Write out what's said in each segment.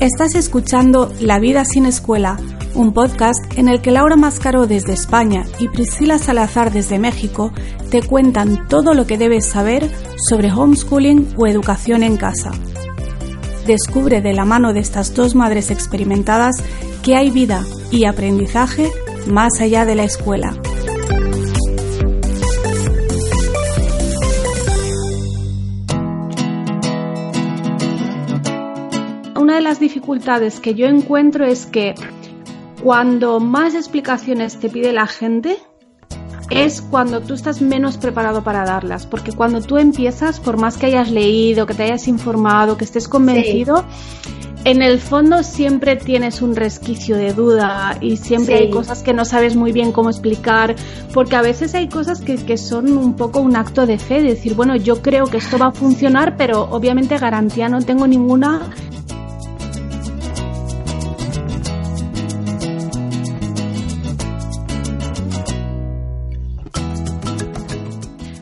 Estás escuchando La vida sin escuela, un podcast en el que Laura Mascaro desde España y Priscila Salazar desde México te cuentan todo lo que debes saber sobre homeschooling o educación en casa. Descubre de la mano de estas dos madres experimentadas que hay vida y aprendizaje más allá de la escuela. De las dificultades que yo encuentro es que cuando más explicaciones te pide la gente, es cuando tú estás menos preparado para darlas, porque cuando tú empiezas, por más que hayas leído, que te hayas informado, que estés convencido, en el fondo siempre tienes un resquicio de duda y siempre Sí. hay cosas que no sabes muy bien cómo explicar, porque a veces hay cosas que, que son un poco un acto de fe, de decir, bueno, yo creo que esto va a funcionar, pero obviamente garantía no tengo ninguna.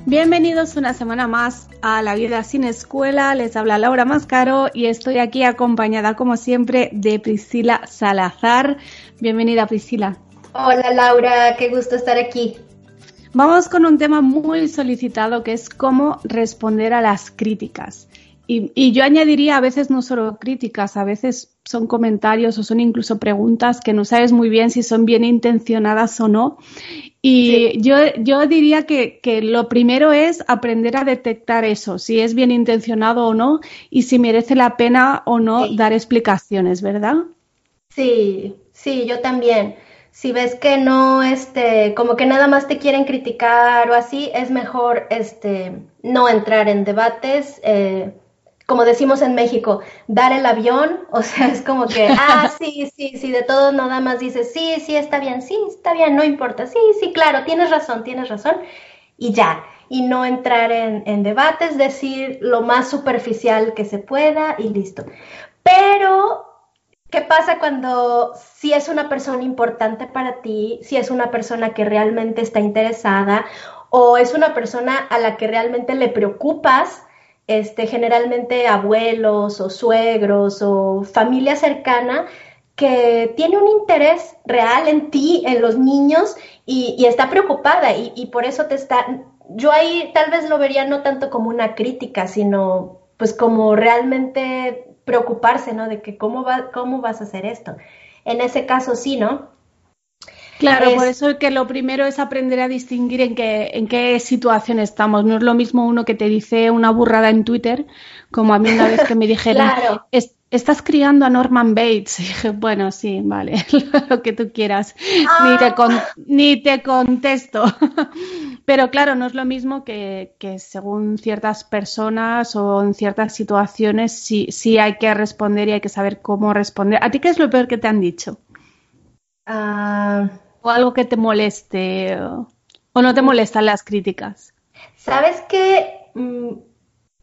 Bienvenidos una semana más a La Vida sin Escuela. Les habla Laura Mascaro y estoy aquí acompañada, como siempre, de Priscila Salazar. Bienvenida, Priscila. Hola Laura, qué gusto estar aquí. Vamos con un tema muy solicitado que es cómo responder a las críticas. Y, y yo añadiría a veces no solo críticas, a veces son comentarios o son incluso preguntas que no sabes muy bien si son bien intencionadas o no. Y Sí. yo, yo diría que, que lo primero es aprender a detectar eso, si es bien intencionado o no y si merece la pena o no Sí. dar explicaciones, ¿verdad? Sí, sí, yo también. Si ves que no, este, como que nada más te quieren criticar o así, es mejor, este, no entrar en debates. eh, como decimos en México, dar el avión, o sea, es como que, ah, sí, sí, sí, de todo nada más dices, sí, sí, está bien, sí, está bien, no importa, sí, sí, claro, tienes razón, tienes razón, y ya, y no entrar en, en debates, decir lo más superficial que se pueda y listo. Pero ¿Qué pasa cuando si es una persona importante para ti, si es una persona que realmente está interesada o es una persona a la que realmente le preocupas? Este, generalmente abuelos o suegros o familia cercana que tiene un interés real en ti, en los niños y, está preocupada y, y por eso te está, yo ahí tal vez lo vería no tanto como una crítica, sino pues como realmente preocuparse, ¿no? De que cómo va, cómo vas a hacer esto. En ese caso sí, ¿no? Claro, Es- por eso que lo primero es aprender a distinguir en qué, en qué situación estamos. No es lo mismo uno que te dice una burrada en Twitter, como a mí una vez que me dijeron, Claro. "Es- estás criando a Norman Bates. Y dije, bueno, sí, vale, lo que tú quieras. Ni, te con- ni te contesto. Pero claro, no es lo mismo que, que según ciertas personas o en ciertas situaciones sí, sí hay que responder y hay que saber cómo responder. ¿A ti qué es lo peor que te han dicho? Ah, o algo que te moleste o, no te molestan las críticas. ¿Sabes qué? Mm,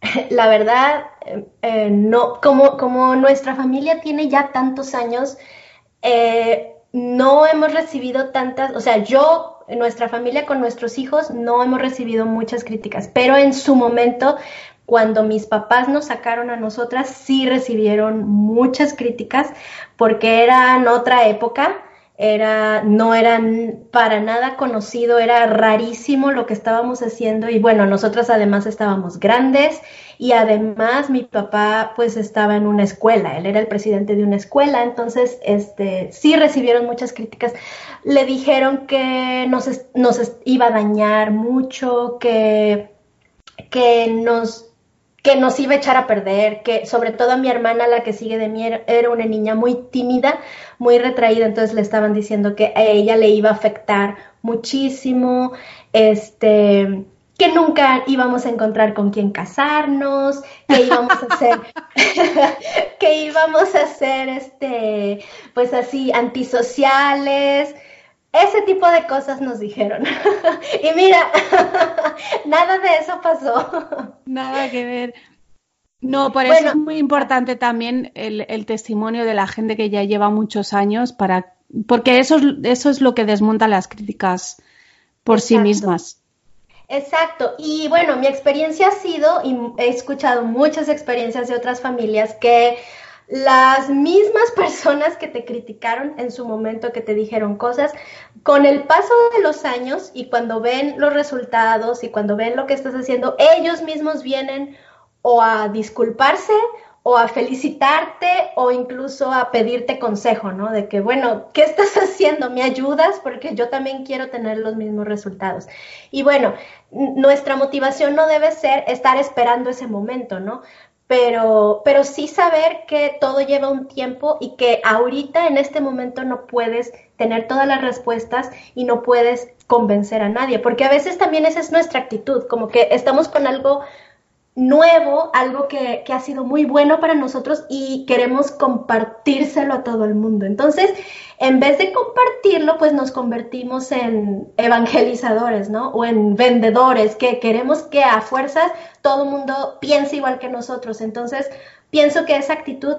La verdad, eh, eh, no, como, como nuestra familia tiene ya tantos años, eh, no hemos recibido tantas, o sea, yo, nuestra familia con nuestros hijos, no hemos recibido muchas críticas, pero en su momento, cuando mis papás nos sacaron a nosotras, sí recibieron muchas críticas porque eran otra época. Era, no eran para nada conocido, era rarísimo lo que estábamos haciendo. Y bueno, nosotras además estábamos grandes y además mi papá pues estaba en una escuela, él era el presidente de una escuela, entonces este sí recibieron muchas críticas. Le dijeron que nos, nos iba a dañar mucho, que, que nos que nos iba a echar a perder, que sobre todo a mi hermana, la que sigue de mí, era, una niña muy tímida, muy retraída, entonces le estaban diciendo que a ella le iba a afectar muchísimo, este, que nunca íbamos a encontrar con quién casarnos, que íbamos a hacer, que íbamos a ser, este, pues así, antisociales. Ese tipo de cosas nos dijeron. y mira, nada de eso pasó. Nada que ver. No, por eso es muy importante también el, testimonio de la gente que ya lleva muchos años para, porque eso, eso es lo que desmonta las críticas por sí mismas. Exacto. Y bueno, mi experiencia ha sido, y he escuchado muchas experiencias de otras familias, que las mismas personas que te criticaron en su momento, que te dijeron cosas, con el paso de los años y cuando ven los resultados y cuando ven lo que estás haciendo, ellos mismos vienen o a disculparse o a felicitarte o incluso a pedirte consejo, ¿no? De que, bueno, ¿qué estás haciendo? ¿Me ayudas? Porque yo también quiero tener los mismos resultados. Y bueno, nuestra motivación no debe ser estar esperando ese momento, ¿no? Pero, pero sí saber que todo lleva un tiempo y que ahorita en este momento no puedes tener todas las respuestas y no puedes convencer a nadie, porque a veces también esa es nuestra actitud, como que estamos con algo nuevo, algo que, ha sido muy bueno para nosotros y queremos compartírselo a todo el mundo. Entonces, en vez de compartirlo, pues nos convertimos en evangelizadores, ¿no? O en vendedores, que queremos que a fuerzas todo el mundo piense igual que nosotros. Entonces, pienso que esa actitud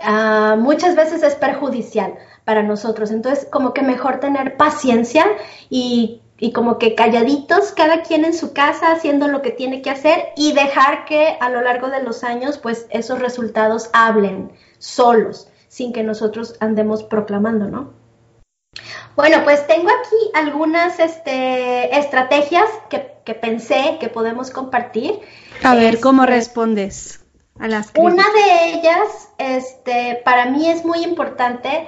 ah, muchas veces es perjudicial para nosotros. Entonces, como que mejor tener paciencia y y como que calladitos, cada quien en su casa haciendo lo que tiene que hacer y dejar que a lo largo de los años pues esos resultados hablen solos, sin que nosotros andemos proclamando, ¿no? Bueno, pues tengo aquí algunas este, estrategias que, pensé que podemos compartir. A ver, ¿cómo este, respondes a las críticas? Una de ellas, este, para mí es muy importante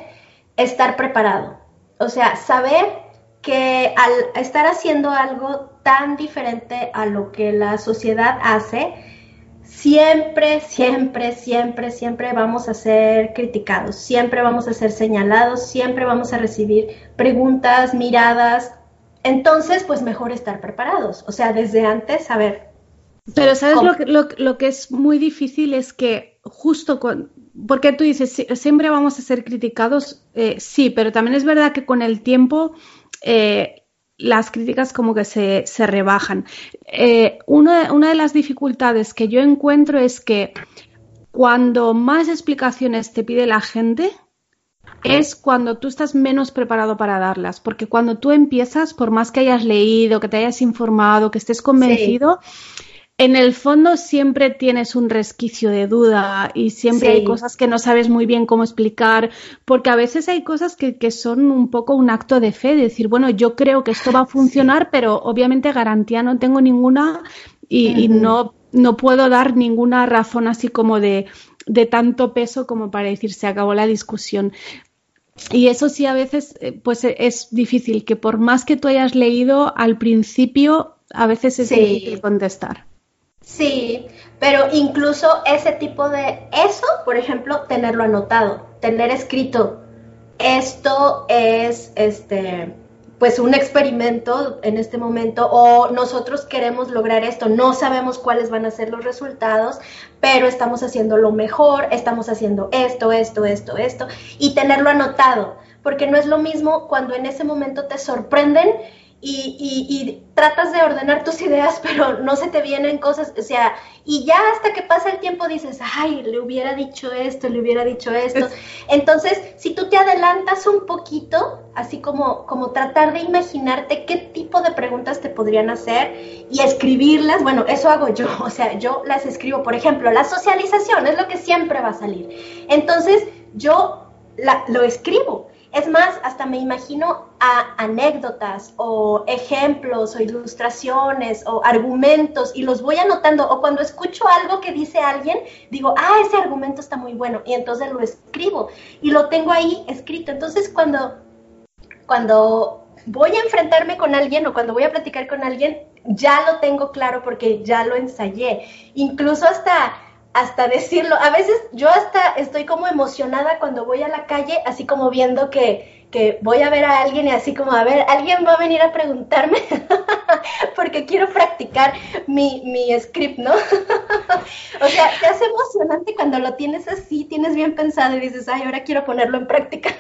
estar preparado. O sea, saber que al estar haciendo algo tan diferente a lo que la sociedad hace, siempre, siempre, siempre, siempre vamos a ser criticados, siempre vamos a ser señalados, siempre vamos a recibir preguntas, miradas. Entonces, pues mejor estar preparados, o sea, desde antes saber. Pero sabes lo que, lo, que, es muy difícil es que justo con, porque tú dices, siempre vamos a ser criticados, eh, sí, pero también es verdad que con el tiempo eh, las críticas como que se, rebajan. Eh, una, de las dificultades que yo encuentro es que cuando más explicaciones te pide la gente, es cuando tú estás menos preparado para darlas, porque cuando tú empiezas, por más que hayas leído, que te hayas informado, que estés convencido, en el fondo siempre tienes un resquicio de duda y siempre hay cosas que no sabes muy bien cómo explicar, porque a veces hay cosas que, son un poco un acto de fe, de decir, bueno, yo creo que esto va a funcionar, pero obviamente garantía no tengo ninguna y, no, no puedo dar ninguna razón así como de, de tanto peso como para decir se acabó la discusión. Y eso sí a veces eh, pues es difícil, que por más que tú hayas leído al principio, a veces es difícil contestar. Sí, pero incluso ese tipo de eso, por ejemplo, tenerlo anotado, tener escrito, esto es este pues un experimento en este momento o nosotros queremos lograr esto, no sabemos cuáles van a ser los resultados, pero estamos haciendo lo mejor, estamos haciendo esto, esto, esto, esto y tenerlo anotado, porque no es lo mismo cuando en ese momento te sorprenden y, tratas de ordenar tus ideas, pero no se te vienen cosas, o sea, y ya hasta que pasa el tiempo dices, ay, le hubiera dicho esto, le hubiera dicho esto. Entonces, si tú te adelantas un poquito, así como, como tratar de imaginarte qué tipo de preguntas te podrían hacer y escribirlas, bueno, eso hago yo, o sea, yo las escribo, por ejemplo, la socialización es lo que siempre va a salir. Entonces, yo lo escribo es más, hasta me imagino a anécdotas o ejemplos o ilustraciones o argumentos y los voy anotando o cuando escucho algo que dice alguien, digo, ah, ese argumento está muy bueno y entonces lo escribo y lo tengo ahí escrito. Entonces cuando, cuando voy a enfrentarme con alguien o cuando voy a platicar con alguien, ya lo tengo claro porque ya lo ensayé. Incluso hasta hasta decirlo. A veces yo hasta estoy como emocionada cuando voy a la calle, así como viendo que, que voy a ver a alguien y así como, a ver, alguien va a venir a preguntarme porque quiero practicar mi, mi script, ¿no? o sea, te hace emocionante cuando lo tienes así, tienes bien pensado y dices, ay, ahora quiero ponerlo en práctica.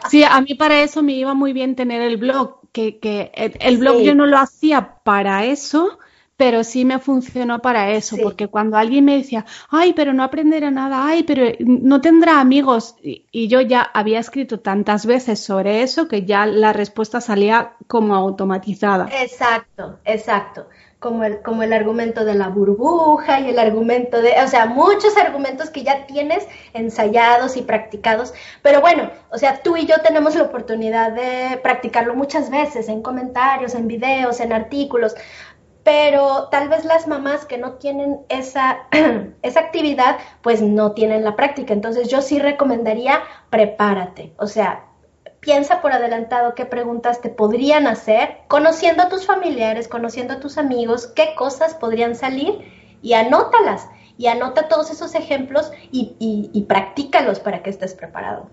sí, a mí para eso me iba muy bien tener el blog, que, que el, blog yo no lo hacía para eso, pero sí me funcionó para eso, porque cuando alguien me decía, ay, pero no aprenderá nada, ay, pero no tendrá amigos, y, yo ya había escrito tantas veces sobre eso que ya la respuesta salía como automatizada. Exacto, exacto. Como el, como el argumento de la burbuja y el argumento de, o sea, muchos argumentos que ya tienes ensayados y practicados. Pero bueno, o sea, tú y yo tenemos la oportunidad de practicarlo muchas veces en comentarios, en videos, en artículos pero tal vez las mamás que no tienen esa, esa actividad, pues no tienen la práctica. Entonces yo sí recomendaría, prepárate, o sea, piensa por adelantado qué preguntas te podrían hacer, conociendo a tus familiares, conociendo a tus amigos, qué cosas podrían salir y anótalas. Y anota todos esos ejemplos y, y, y practícalos para que estés preparado.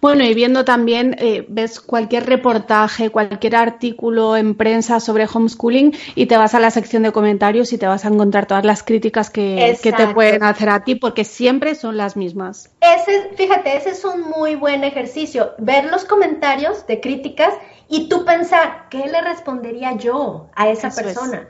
Bueno, y viendo también, eh, ves cualquier reportaje, cualquier artículo en prensa sobre homeschooling y te vas a la sección de comentarios y te vas a encontrar todas las críticas que, que te pueden hacer a ti, porque siempre son las mismas. Ese, fíjate, ese es un muy buen ejercicio, ver los comentarios de críticas y tú pensar, ¿qué le respondería yo a esa persona?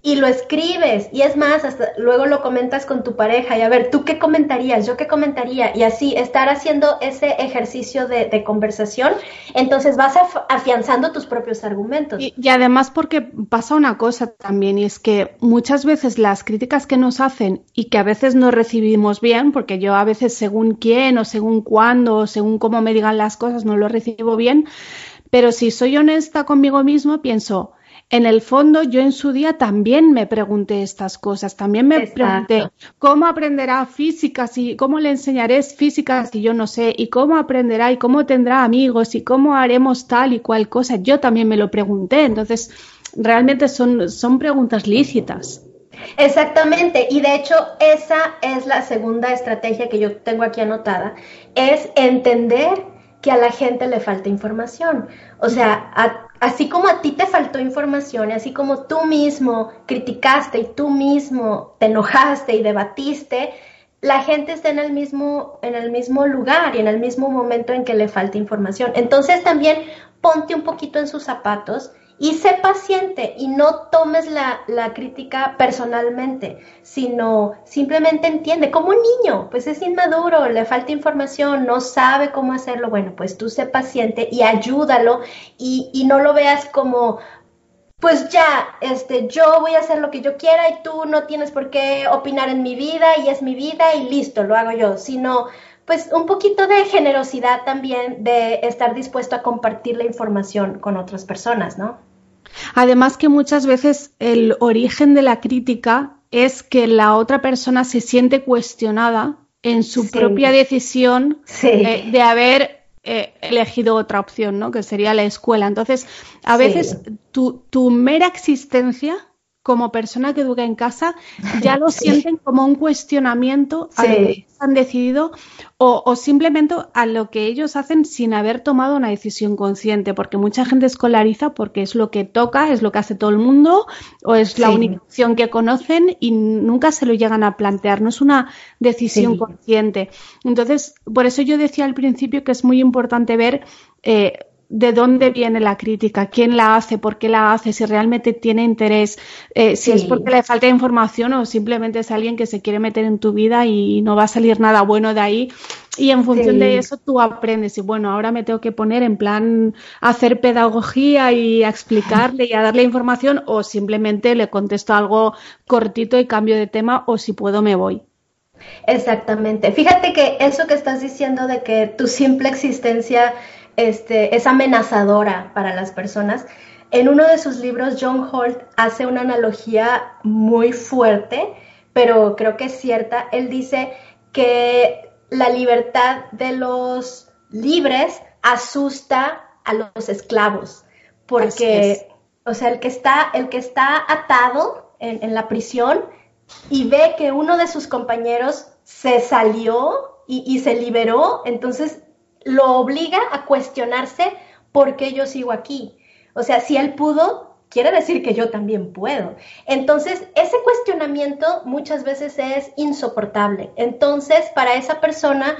Y lo escribes y es más, hasta luego lo comentas con tu pareja y a ver, ¿tú qué comentarías? ¿Yo qué comentaría? Y así estar haciendo ese ejercicio de, conversación, entonces vas afianzando tus propios argumentos. Y, y, además porque pasa una cosa también y es que muchas veces las críticas que nos hacen y que a veces no recibimos bien, porque yo a veces según quién o según cuándo o según cómo me digan las cosas no lo recibo bien, pero si soy honesta conmigo mismo pienso, en el fondo yo en su día también me pregunté estas cosas, también me pregunté cómo aprenderá física si cómo le enseñaré física si yo no sé y cómo aprenderá y cómo tendrá amigos y cómo haremos tal y cual cosa. Yo también me lo pregunté, entonces realmente son son preguntas lícitas. Exactamente, y de hecho esa es la segunda estrategia que yo tengo aquí anotada, es entender que a la gente le falta información. O sea, así como a ti te faltó información, así como tú mismo criticaste y tú mismo te enojaste y debatiste, la gente está en el mismo, en el mismo lugar y en el mismo momento en que le falta información. Entonces también ponte un poquito en sus zapatos y sé paciente y no tomes la, crítica personalmente, sino simplemente entiende, como un niño, pues es inmaduro, le falta información, no sabe cómo hacerlo, bueno, pues tú sé paciente y ayúdalo y, y no lo veas como, pues ya, este, yo voy a hacer lo que yo quiera y tú no tienes por qué opinar en mi vida y es mi vida y listo, lo hago yo, sino pues un poquito de generosidad también de estar dispuesto a compartir la información con otras personas, ¿no? Además que muchas veces el origen de la crítica es que la otra persona se siente cuestionada en su propia decisión eh, de haber eh, elegido otra opción, ¿no? Que sería la escuela. Entonces, a veces tu, tu mera existencia como persona que educa en casa ya lo sienten como un cuestionamiento a lo que han decidido o, simplemente a lo que ellos hacen sin haber tomado una decisión consciente, porque mucha gente escolariza porque es lo que toca, es lo que hace todo el mundo o es la única opción que conocen y nunca se lo llegan a plantear, no es una decisión consciente. Entonces, por eso yo decía al principio que es muy importante ver eh, de dónde viene la crítica, quién la hace, por qué la hace, si realmente tiene interés, eh, si es porque le falta información o simplemente es alguien que se quiere meter en tu vida y no va a salir nada bueno de ahí. Y en función de eso tú aprendes. Y bueno, ahora me tengo que poner en plan a hacer pedagogía y a explicarle y a darle información o simplemente le contesto algo cortito y cambio de tema o si puedo me voy. Exactamente. Fíjate que eso que estás diciendo de que tu simple existencia este, es amenazadora para las personas. En uno de sus libros, John Holt hace una analogía muy fuerte, pero creo que es cierta. Él dice que la libertad de los libres asusta a los esclavos, porque, o sea, el que está, el que está atado en, la prisión y ve que uno de sus compañeros se salió y, y se liberó, entonces lo obliga a cuestionarse por qué yo sigo aquí. O sea, si él pudo, quiere decir que yo también puedo. Entonces, ese cuestionamiento muchas veces es insoportable. Entonces, para esa persona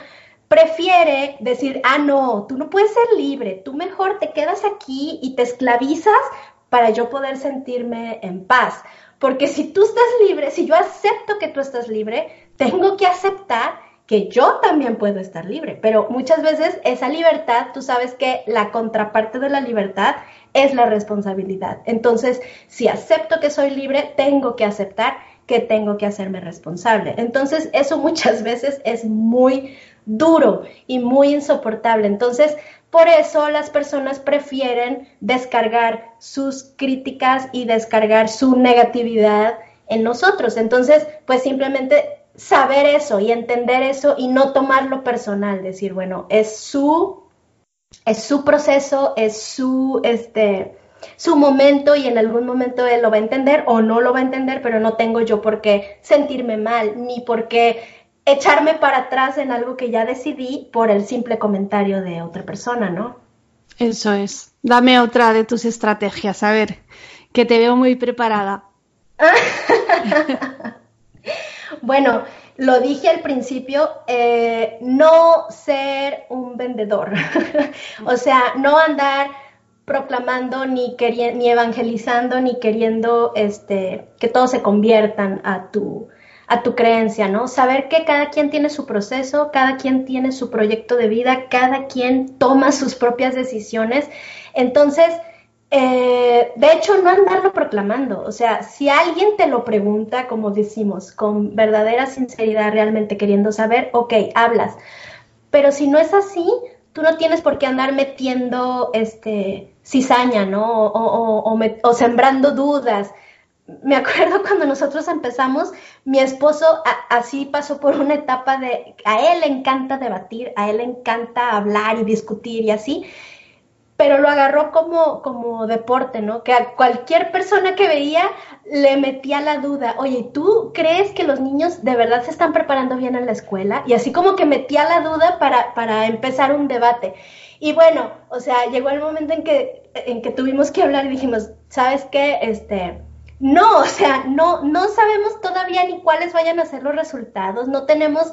prefiere decir, ah, no, tú no puedes ser libre, tú mejor te quedas aquí y te esclavizas para yo poder sentirme en paz. Porque si tú estás libre, si yo acepto que tú estás libre, tengo que aceptar que yo también puedo estar libre. Pero muchas veces esa libertad, tú sabes que la contraparte de la libertad es la responsabilidad. Entonces, si acepto que soy libre, tengo que aceptar que tengo que hacerme responsable. Entonces, eso muchas veces es muy duro y muy insoportable. Entonces, por eso las personas prefieren descargar sus críticas y descargar su negatividad en nosotros. Entonces, pues simplemente saber eso y entender eso y no tomarlo personal, decir, bueno, es su es su proceso, es su este su momento y en algún momento él lo va a entender o no lo va a entender, pero no tengo yo por qué sentirme mal ni por qué echarme para atrás en algo que ya decidí por el simple comentario de otra persona, ¿no? Eso es. Dame otra de tus estrategias, a ver, que te veo muy preparada. bueno, lo dije al principio, eh, no ser un vendedor, o sea, no andar proclamando ni, ni evangelizando ni queriendo este, que todos se conviertan a tu, a tu creencia, ¿no? Saber que cada quien tiene su proceso, cada quien tiene su proyecto de vida, cada quien toma sus propias decisiones. Entonces, eh, de hecho, no andarlo proclamando. O sea, si alguien te lo pregunta, como decimos, con verdadera sinceridad, realmente queriendo saber, ok, hablas. Pero si no es así, tú no tienes por qué andar metiendo este cizaña, ¿no? O, o sembrando dudas me acuerdo cuando nosotros empezamos, mi esposo así pasó por una etapa de, a él le encanta debatir, a él le encanta hablar y discutir y así, pero lo agarró como, como deporte, ¿no? Que a cualquier persona que veía le metía la duda, oye, ¿tú crees que los niños de verdad se están preparando bien en la escuela? Y así como que metía la duda para, para empezar un debate. Y bueno, o sea, llegó el momento en que, en que tuvimos que hablar y dijimos, ¿sabes qué? Este, no, o sea, no, no sabemos todavía ni cuáles vayan a ser los resultados, no tenemos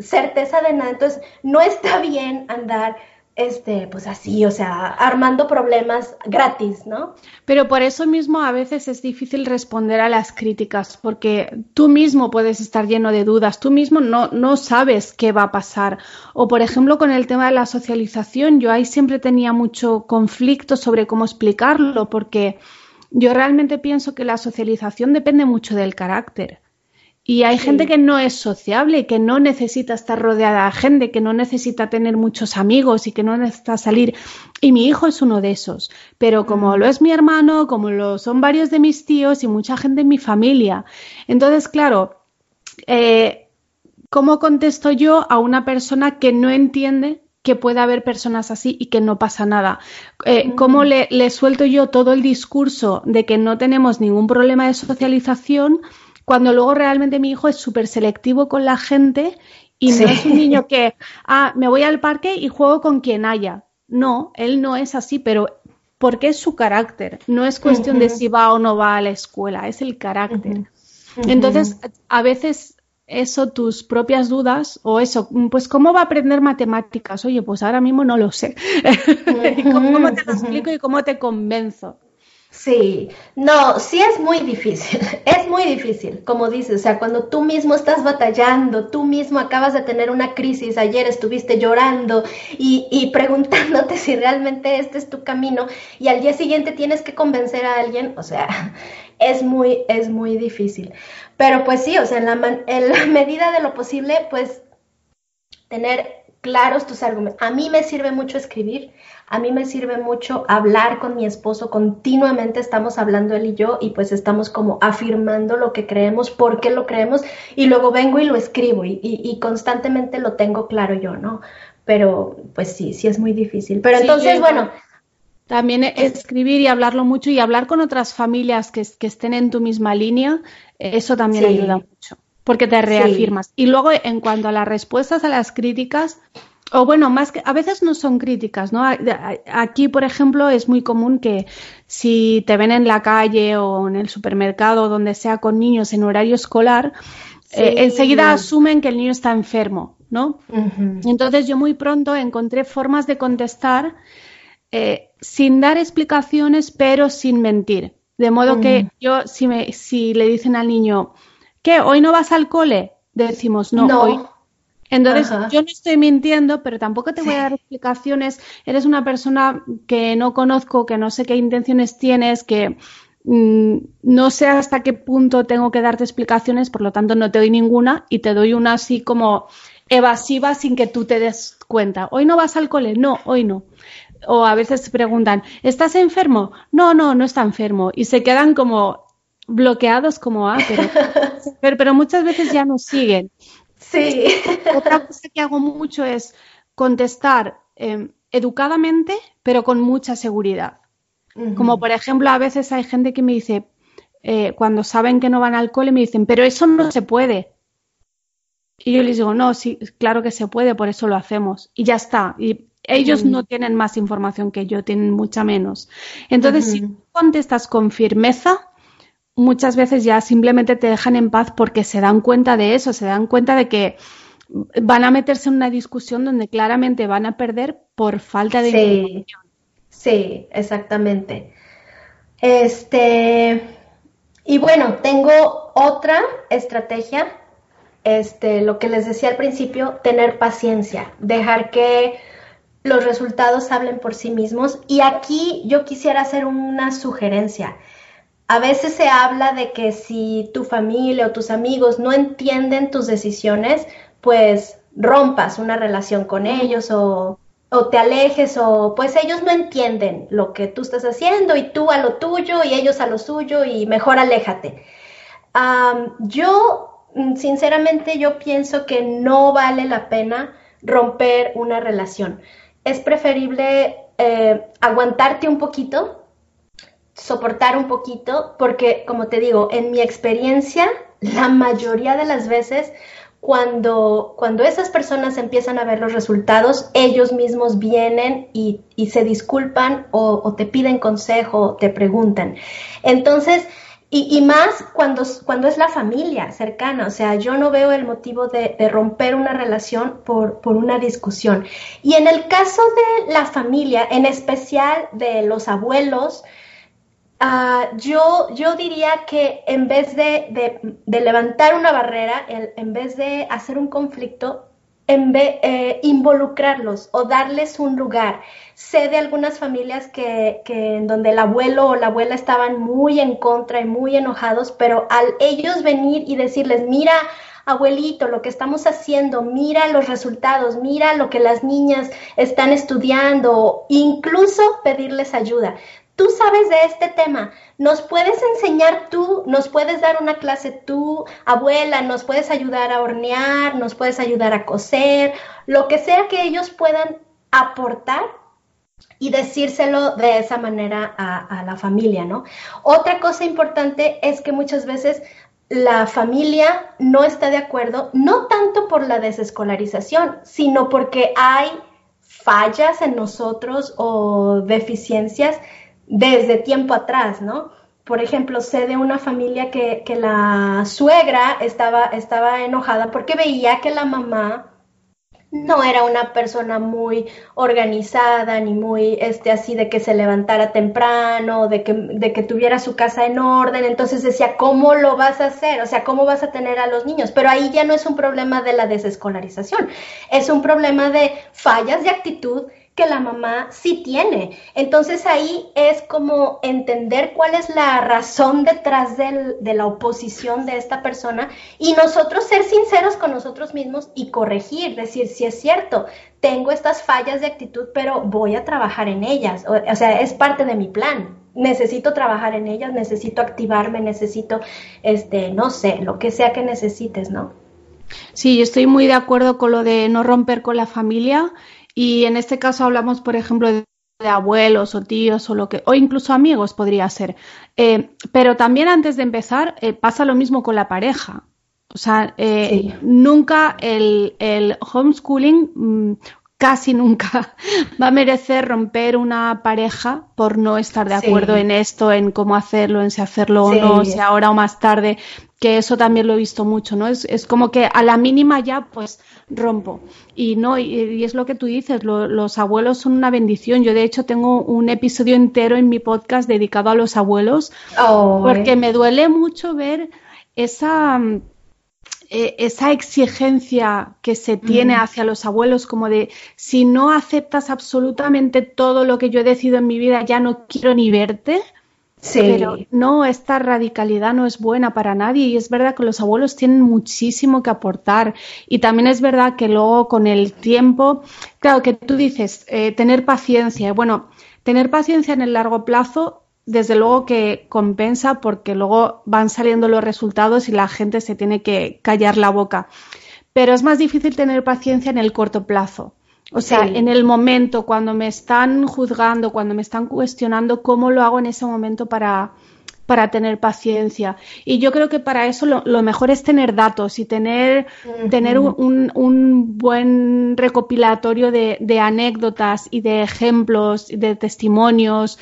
certeza de nada, entonces no está bien andar este, pues así, o sea, armando problemas gratis, ¿no? Pero por eso mismo a veces es difícil responder a las críticas, porque tú mismo puedes estar lleno de dudas, tú mismo no, no sabes qué va a pasar. O por ejemplo, con el tema de la socialización, yo ahí siempre tenía mucho conflicto sobre cómo explicarlo, porque yo realmente pienso que la socialización depende mucho del carácter. Y hay gente que no es sociable, que no necesita estar rodeada de gente, que no necesita tener muchos amigos y que no necesita salir. Y mi hijo es uno de esos. Pero como mm. lo es mi hermano, como lo son varios de mis tíos y mucha gente en mi familia. Entonces, claro, eh, ¿cómo contesto yo a una persona que no entiende que pueda haber personas así y que no pasa nada. Eh, ¿Cómo le, suelto yo todo el discurso de que no tenemos ningún problema de socialización cuando luego realmente mi hijo es súper selectivo con la gente y no es un niño que, ah, me voy al parque y juego con quien haya? No, él no es así, pero porque es su carácter. No es cuestión de si va o no va a la escuela, es el carácter. Entonces, a veces eso, tus propias dudas o eso, pues cómo va a aprender matemáticas. Oye, pues ahora mismo no lo sé. ¿Cómo, te lo explico y cómo te convenzo? Sí, no, sí es muy difícil, es muy difícil, como dices, o sea, cuando tú mismo estás batallando, tú mismo acabas de tener una crisis, ayer estuviste llorando y, y preguntándote si realmente este es tu camino y al día siguiente tienes que convencer a alguien, o sea, es muy, es muy difícil. Pero pues sí, o sea, en la, en la medida de lo posible, pues tener claros tus argumentos. A mí me sirve mucho escribir, a mí me sirve mucho hablar con mi esposo, continuamente estamos hablando él y yo y pues estamos como afirmando lo que creemos, por qué lo creemos y luego vengo y lo escribo y, y, constantemente lo tengo claro yo, ¿no? Pero pues sí, sí es muy difícil. Pero entonces, bueno, también escribir y hablarlo mucho y hablar con otras familias que, estén en tu misma línea, eso también ayuda mucho, porque te reafirmas. Y luego, en cuanto a las respuestas a las críticas, o bueno, más que a veces no son críticas, ¿no? Aquí, por ejemplo, es muy común que si te ven en la calle o en el supermercado, donde sea con niños en horario escolar, eh, enseguida asumen que el niño está enfermo, ¿no? Entonces yo muy pronto encontré formas de contestar eh, sin dar explicaciones, pero sin mentir. De modo que yo, si, me, si le dicen al niño, ¿qué? ¿Hoy no vas al cole? Decimos, no, no. hoy entonces, yo no estoy mintiendo, pero tampoco te voy a dar explicaciones. Eres una persona que no conozco, que no sé qué intenciones tienes, que mm, no sé hasta qué punto tengo que darte explicaciones, por lo tanto no te doy ninguna y te doy una así como evasiva sin que tú te des cuenta. ¿Hoy no vas al cole? No, hoy no. O a veces te preguntan, ¿estás enfermo? No, no, no está enfermo. Y se quedan como bloqueados como, ah, pero, pero muchas veces ya nos siguen. Sí. Otra cosa que hago mucho es contestar em, educadamente, pero con mucha seguridad. Como por ejemplo, a veces hay gente que me dice, eh, cuando saben que no van al cole, me dicen, pero eso no se puede. Y yo les digo, no, sí, claro que se puede, por eso lo hacemos. Y ya está. Y ellos no tienen más información que yo, tienen mucha menos. Entonces, si contestas con firmeza, muchas veces ya simplemente te dejan en paz porque se dan cuenta de eso, se dan cuenta de que van a meterse en una discusión donde claramente van a perder por falta de información. Sí, exactamente. Este, y bueno, tengo otra estrategia, este, lo que les decía al principio, tener paciencia, dejar que los resultados hablen por sí mismos. Y aquí yo quisiera hacer una sugerencia a veces se habla de que si tu familia o tus amigos no entienden tus decisiones, pues rompas una relación con ellos o, te alejes o pues ellos no entienden lo que tú estás haciendo y tú a lo tuyo y ellos a lo suyo y mejor aléjate. yo, mm, sinceramente, yo pienso que no vale la pena romper una relación. Es preferible eh, aguantarte un poquito soportar un poquito, porque como te digo, en mi experiencia, la mayoría de las veces, cuando, cuando esas personas empiezan a ver los resultados, ellos mismos vienen y, se disculpan o, te piden consejo, o te preguntan. Entonces, y, más cuando, cuando es la familia cercana, o sea, yo no veo el motivo de, de romper una relación por, por, una discusión. Y en el caso de la familia, en especial de los abuelos, Ah, yo, yo diría que en vez de, levantar una barrera, en, vez de hacer un conflicto, en vez, eh, involucrarlos o darles un lugar. Sé de algunas familias que, que, en donde el abuelo o la abuela estaban muy en contra y muy enojados, pero al ellos venir y decirles, mira, abuelito, lo que estamos haciendo, mira los resultados, mira lo que las niñas están estudiando, incluso pedirles ayuda tú sabes de este tema, nos puedes enseñar tú, nos puedes dar una clase tú, abuela, nos puedes ayudar a hornear, nos puedes ayudar a coser, lo que sea que ellos puedan aportar y decírselo de esa manera a, la familia, ¿no? Otra cosa importante es que muchas veces la familia no está de acuerdo, no tanto por la desescolarización, sino porque hay fallas en nosotros o deficiencias desde tiempo atrás, ¿no? Por ejemplo, sé de una familia que, la suegra estaba, estaba enojada porque veía que la mamá no era una persona muy organizada ni muy este así de que se levantara temprano, de que, de que tuviera su casa en orden. Entonces decía, ¿cómo lo vas a hacer? O sea, ¿cómo vas a tener a los niños? Pero ahí ya no es un problema de la desescolarización, es un problema de fallas de actitud que la mamá sí tiene. Entonces ahí es como entender cuál es la razón detrás de la oposición de esta persona y nosotros ser sinceros con nosotros mismos y corregir, decir, si es cierto, tengo estas fallas de actitud, pero voy a trabajar en ellas. O, sea, es parte de mi plan. Necesito trabajar en ellas, necesito activarme, necesito, este, no sé, lo que sea que necesites, ¿no? Sí, estoy muy de acuerdo con lo de no romper con la familia y en este caso hablamos, por ejemplo, de, abuelos o tíos o lo que, o incluso amigos podría ser. Eh, pero también antes de empezar, eh, pasa lo mismo con la pareja. O sea, eh, nunca el, el homeschooling, mm, casi nunca va a merecer romper una pareja por no estar de acuerdo en esto, en cómo hacerlo, en si hacerlo o no, si ahora o más tarde, que eso también lo he visto mucho, ¿no? Es, es como que a la mínima ya, pues rompo. Y no, y, es lo que tú dices, los abuelos son una bendición. Yo, de hecho, tengo un episodio entero en mi podcast dedicado a los abuelos, oh, porque me duele mucho ver esa eh, esa exigencia que se tiene hacia los abuelos, como de si no aceptas absolutamente todo lo que yo he decidido en mi vida, ya no quiero ni verte. Sí. Pero no, esta radicalidad no es buena para nadie y es verdad que los abuelos tienen muchísimo que aportar y también es verdad que luego con el tiempo, claro que tú dices, eh, tener paciencia, bueno, tener paciencia en el largo plazo desde luego que compensa porque luego van saliendo los resultados y la gente se tiene que callar la boca. Pero es más difícil tener paciencia en el corto plazo. O sea, en el momento, cuando me están juzgando, cuando me están cuestionando, ¿cómo lo hago en ese momento para, para tener paciencia? Y yo creo que para eso lo, mejor es tener datos y tener, tener un, un, buen recopilatorio de, de anécdotas y de ejemplos, de testimonios,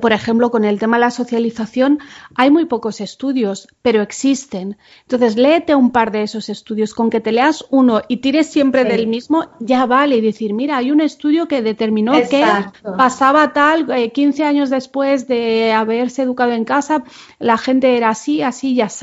por ejemplo, con el tema de la socialización, hay muy pocos estudios, pero existen. Entonces, léete un par de esos estudios. Con que te leas uno y tires siempre del mismo, ya vale. Y decir, mira, hay un estudio que determinó que pasaba tal, 15 eh, años después de haberse educado en casa, la gente era así, así y así.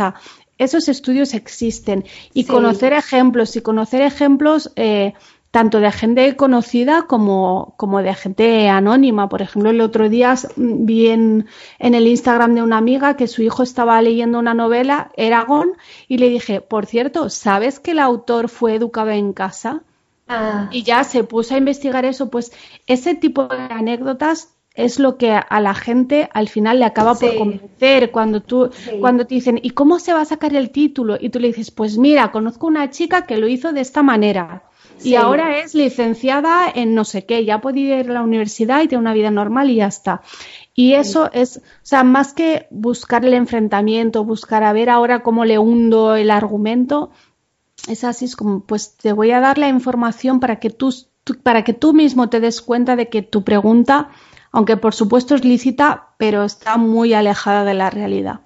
Esos estudios existen. Y conocer ejemplos, y conocer ejemplos. Eh, tanto de gente conocida como, como de gente anónima. Por ejemplo, el otro día vi en, el Instagram de una amiga que su hijo estaba leyendo una novela, Eragon, y le dije, por cierto, ¿sabes que el autor fue educado en casa? Ah. Y ya se puso a investigar eso, pues ese tipo de anécdotas es lo que a la gente al final le acaba por convencer cuando tú cuando te dicen ¿y cómo se va a sacar el título? y tú le dices pues mira conozco una chica que lo hizo de esta manera y ahora es licenciada en no sé qué, ya puede ir a la universidad y tiene una vida normal y ya está. Y eso es, o sea, más que buscar el enfrentamiento, buscar a ver ahora cómo le hundo el argumento, es así, es como, pues te voy a dar la información para que tú, para que tú mismo te des cuenta de que tu pregunta, aunque por supuesto es lícita, pero está muy alejada de la realidad.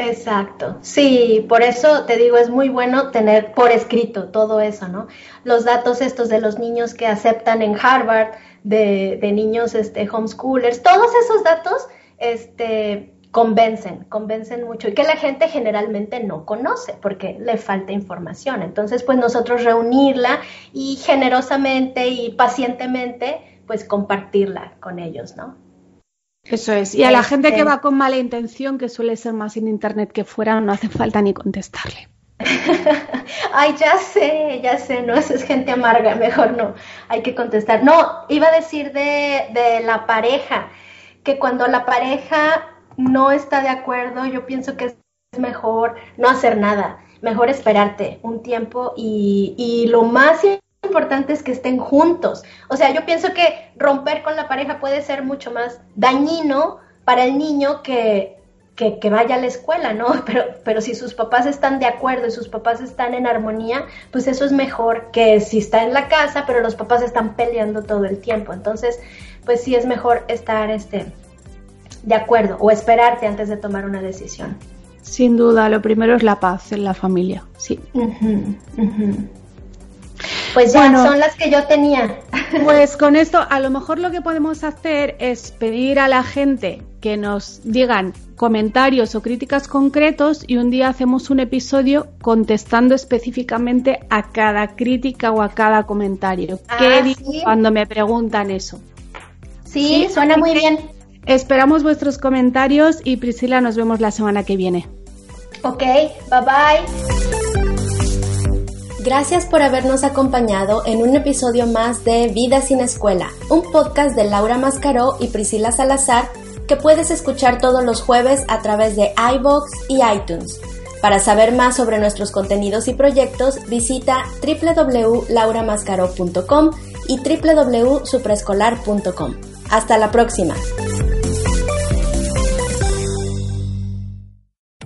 Exacto, sí, por eso te digo, es muy bueno tener por escrito todo eso, ¿no? Los datos estos de los niños que aceptan en Harvard, de, de niños este, homeschoolers, todos esos datos este, convencen, convencen mucho y que la gente generalmente no conoce porque le falta información. Entonces, pues nosotros reunirla y generosamente y pacientemente, pues compartirla con ellos, ¿no? Eso es. Y a la gente que este va con mala intención, que suele ser más en internet que fuera, no hace falta ni contestarle. Ay, ya sé, ya sé, no, eso es gente amarga, mejor no, hay que contestar. No, iba a decir de, de la pareja, que cuando la pareja no está de acuerdo, yo pienso que es mejor no hacer nada, mejor esperarte un tiempo y, y lo más importante es que estén juntos. O sea, yo pienso que romper con la pareja puede ser mucho más dañino para el niño que, que, vaya a la escuela, ¿no? Pero, pero si sus papás están de acuerdo y sus papás están en armonía, pues eso es mejor que si está en la casa, pero los papás están peleando todo el tiempo. Entonces, pues sí es mejor estar este, de acuerdo o esperarte antes de tomar una decisión. Sin duda, lo primero es la paz en la familia, sí. Pues ya son las que yo tenía. Pues con esto, a lo mejor lo que podemos hacer es pedir a la gente que nos digan comentarios o críticas concretos y un día hacemos un episodio contestando específicamente a cada crítica o a cada comentario. ¿Qué ah, digo cuando me preguntan eso? Sí, suena muy bien. Esperamos vuestros comentarios y Priscila, nos vemos la semana que viene. Ok, bye bye. Gracias por habernos acompañado en un episodio más de Vida sin Escuela, un podcast de Laura Mascaró y Priscila Salazar que puedes escuchar todos los jueves a través de iBox y iTunes. Para saber más sobre nuestros contenidos y proyectos, visita www.lauramascaro.com y www.supreescolar.com. Hasta la próxima.